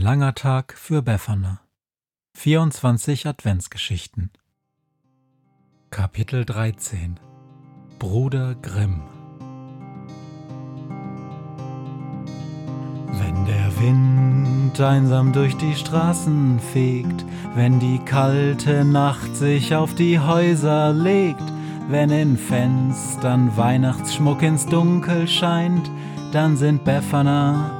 langer Tag für Befana. 24 Adventsgeschichten. Kapitel 13 Bruder Grimm Wenn der Wind einsam durch die Straßen fegt, wenn die kalte Nacht sich auf die Häuser legt, wenn in Fenstern Weihnachtsschmuck ins Dunkel scheint, dann sind Befana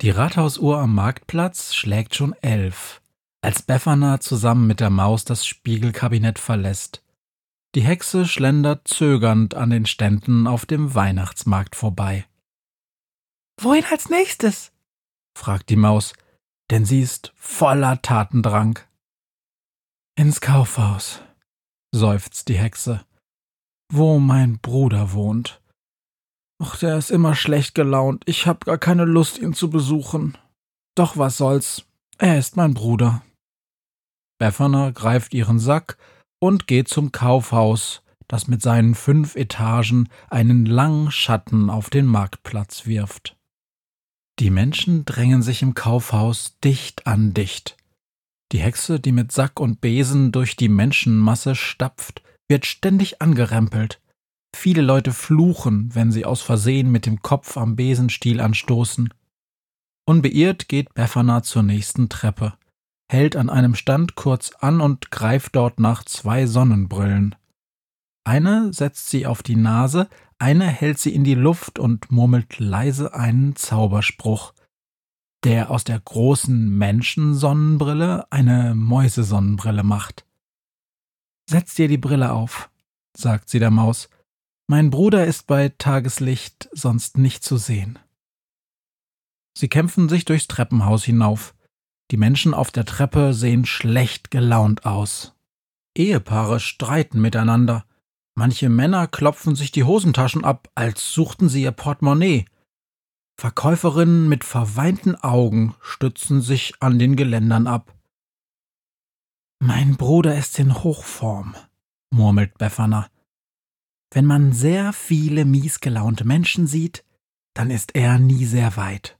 Die Rathausuhr am Marktplatz schlägt schon elf, als Befana zusammen mit der Maus das Spiegelkabinett verlässt. Die Hexe schlendert zögernd an den Ständen auf dem Weihnachtsmarkt vorbei. Wohin als nächstes? fragt die Maus, denn sie ist voller Tatendrang. Ins Kaufhaus, seufzt die Hexe, wo mein Bruder wohnt. Ach, der ist immer schlecht gelaunt. Ich hab gar keine Lust, ihn zu besuchen. Doch was soll's. Er ist mein Bruder. Befana greift ihren Sack und geht zum Kaufhaus, das mit seinen fünf Etagen einen langen Schatten auf den Marktplatz wirft. Die Menschen drängen sich im Kaufhaus dicht an dicht. Die Hexe, die mit Sack und Besen durch die Menschenmasse stapft, wird ständig angerempelt. Viele Leute fluchen, wenn sie aus Versehen mit dem Kopf am Besenstiel anstoßen. Unbeirrt geht Befana zur nächsten Treppe, hält an einem Stand kurz an und greift dort nach zwei Sonnenbrillen. Eine setzt sie auf die Nase, eine hält sie in die Luft und murmelt leise einen Zauberspruch, der aus der großen Menschensonnenbrille eine Mäusesonnenbrille macht. Setz dir die Brille auf, sagt sie der Maus, mein Bruder ist bei Tageslicht sonst nicht zu sehen. Sie kämpfen sich durchs Treppenhaus hinauf. Die Menschen auf der Treppe sehen schlecht gelaunt aus. Ehepaare streiten miteinander. Manche Männer klopfen sich die Hosentaschen ab, als suchten sie ihr Portemonnaie. Verkäuferinnen mit verweinten Augen stützen sich an den Geländern ab. Mein Bruder ist in Hochform, murmelt Befana. Wenn man sehr viele miesgelaunte Menschen sieht, dann ist er nie sehr weit.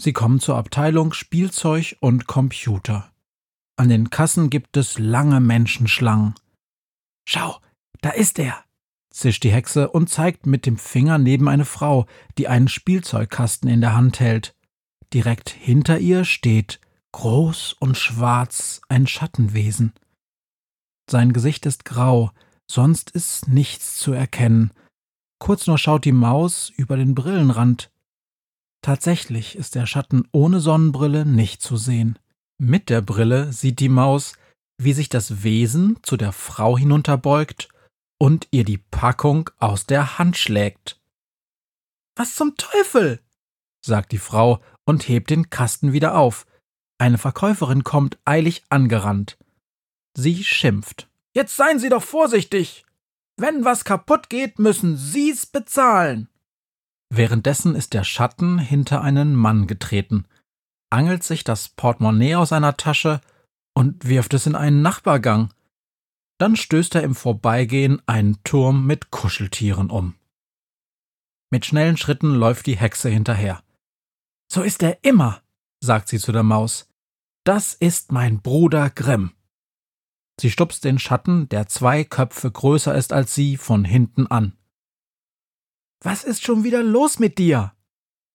Sie kommen zur Abteilung Spielzeug und Computer. An den Kassen gibt es lange Menschenschlangen. Schau, da ist er, zischt die Hexe und zeigt mit dem Finger neben eine Frau, die einen Spielzeugkasten in der Hand hält. Direkt hinter ihr steht, groß und schwarz, ein Schattenwesen. Sein Gesicht ist grau, sonst ist nichts zu erkennen. Kurz nur schaut die Maus über den Brillenrand. Tatsächlich ist der Schatten ohne Sonnenbrille nicht zu sehen. Mit der Brille sieht die Maus, wie sich das Wesen zu der Frau hinunterbeugt und ihr die Packung aus der Hand schlägt. Was zum Teufel? sagt die Frau und hebt den Kasten wieder auf. Eine Verkäuferin kommt eilig angerannt. Sie schimpft. Jetzt seien Sie doch vorsichtig. Wenn was kaputt geht, müssen Sie's bezahlen. Währenddessen ist der Schatten hinter einen Mann getreten, angelt sich das Portemonnaie aus seiner Tasche und wirft es in einen Nachbargang. Dann stößt er im Vorbeigehen einen Turm mit Kuscheltieren um. Mit schnellen Schritten läuft die Hexe hinterher. So ist er immer, sagt sie zu der Maus. Das ist mein Bruder Grimm. Sie stupst den Schatten, der zwei Köpfe größer ist als sie, von hinten an. Was ist schon wieder los mit dir?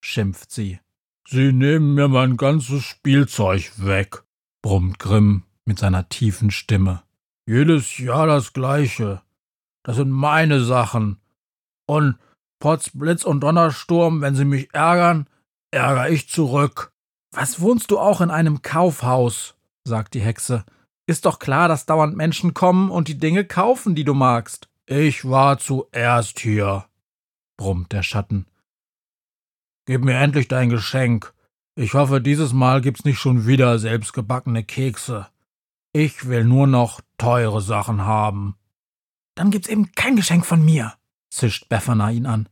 schimpft sie. Sie nehmen mir mein ganzes Spielzeug weg, brummt Grimm mit seiner tiefen Stimme. Jedes Jahr das gleiche. Das sind meine Sachen. Und Potz, Blitz und Donnersturm, wenn sie mich ärgern, ärger ich zurück. Was wohnst du auch in einem Kaufhaus? sagt die Hexe. Ist doch klar, dass dauernd Menschen kommen und die Dinge kaufen, die du magst. Ich war zuerst hier, brummt der Schatten. Gib mir endlich dein Geschenk. Ich hoffe, dieses Mal gibt's nicht schon wieder selbstgebackene Kekse. Ich will nur noch teure Sachen haben. Dann gibt's eben kein Geschenk von mir, zischt Befana ihn an.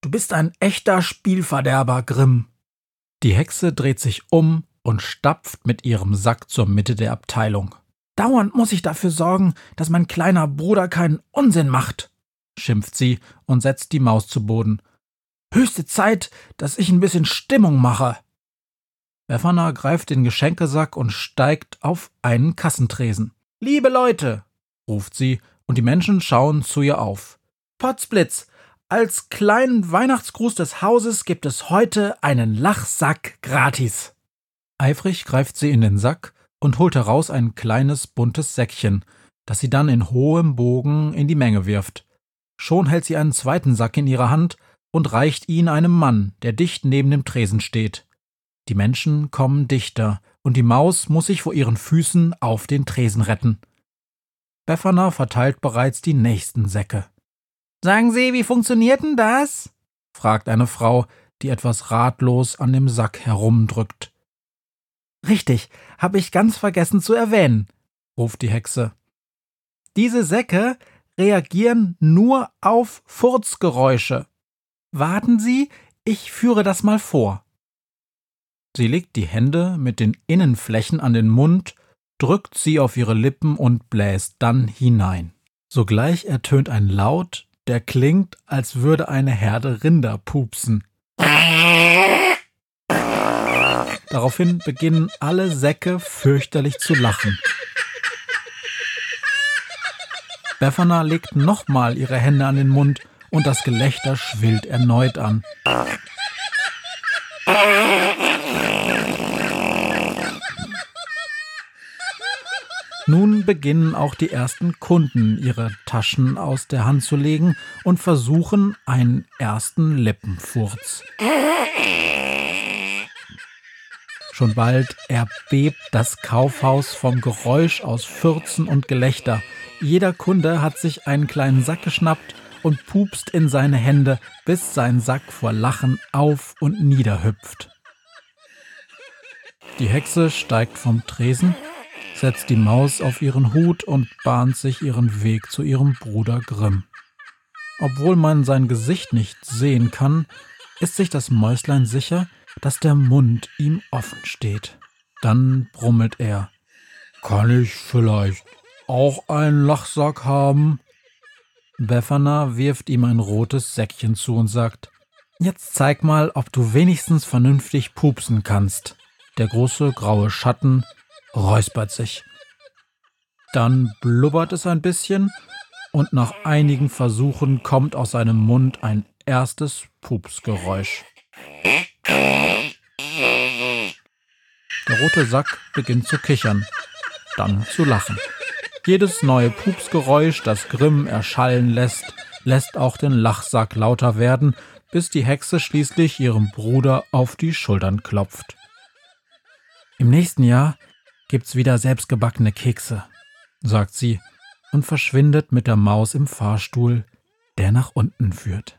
Du bist ein echter Spielverderber, Grimm. Die Hexe dreht sich um und stapft mit ihrem Sack zur Mitte der Abteilung. Dauernd muss ich dafür sorgen, dass mein kleiner Bruder keinen Unsinn macht, schimpft sie und setzt die Maus zu Boden. Höchste Zeit, dass ich ein bisschen Stimmung mache. Befana greift den Geschenkesack und steigt auf einen Kassentresen. Liebe Leute, ruft sie, und die Menschen schauen zu ihr auf. Potzblitz, als kleinen Weihnachtsgruß des Hauses gibt es heute einen Lachsack gratis. Eifrig greift sie in den Sack und holt heraus ein kleines buntes Säckchen, das sie dann in hohem Bogen in die Menge wirft. Schon hält sie einen zweiten Sack in ihrer Hand und reicht ihn einem Mann, der dicht neben dem Tresen steht. Die Menschen kommen dichter, und die Maus muss sich vor ihren Füßen auf den Tresen retten. Befana verteilt bereits die nächsten Säcke. Sagen Sie, wie funktioniert denn das? fragt eine Frau, die etwas ratlos an dem Sack herumdrückt. Richtig, hab ich ganz vergessen zu erwähnen, ruft die Hexe. Diese Säcke reagieren nur auf Furzgeräusche. Warten Sie, ich führe das mal vor. Sie legt die Hände mit den Innenflächen an den Mund, drückt sie auf ihre Lippen und bläst dann hinein. Sogleich ertönt ein Laut, der klingt, als würde eine Herde Rinder pupsen. Daraufhin beginnen alle Säcke fürchterlich zu lachen. Befana legt nochmal ihre Hände an den Mund und das Gelächter schwillt erneut an. Nun beginnen auch die ersten Kunden ihre Taschen aus der Hand zu legen und versuchen einen ersten Lippenfurz. Schon bald erbebt das Kaufhaus vom Geräusch aus Fürzen und Gelächter. Jeder Kunde hat sich einen kleinen Sack geschnappt und pupst in seine Hände, bis sein Sack vor Lachen auf und nieder hüpft. Die Hexe steigt vom Tresen setzt die Maus auf ihren Hut und bahnt sich ihren Weg zu ihrem Bruder Grimm. Obwohl man sein Gesicht nicht sehen kann, ist sich das Mäuslein sicher, dass der Mund ihm offen steht. Dann brummelt er. Kann ich vielleicht auch einen Lachsack haben? Befana wirft ihm ein rotes Säckchen zu und sagt, Jetzt zeig mal, ob du wenigstens vernünftig pupsen kannst. Der große graue Schatten räuspert sich. Dann blubbert es ein bisschen und nach einigen Versuchen kommt aus seinem Mund ein erstes Pupsgeräusch. Der rote Sack beginnt zu kichern, dann zu lachen. Jedes neue Pupsgeräusch, das Grimm erschallen lässt, lässt auch den Lachsack lauter werden, bis die Hexe schließlich ihrem Bruder auf die Schultern klopft. Im nächsten Jahr gibt's wieder selbstgebackene Kekse, sagt sie und verschwindet mit der Maus im Fahrstuhl, der nach unten führt.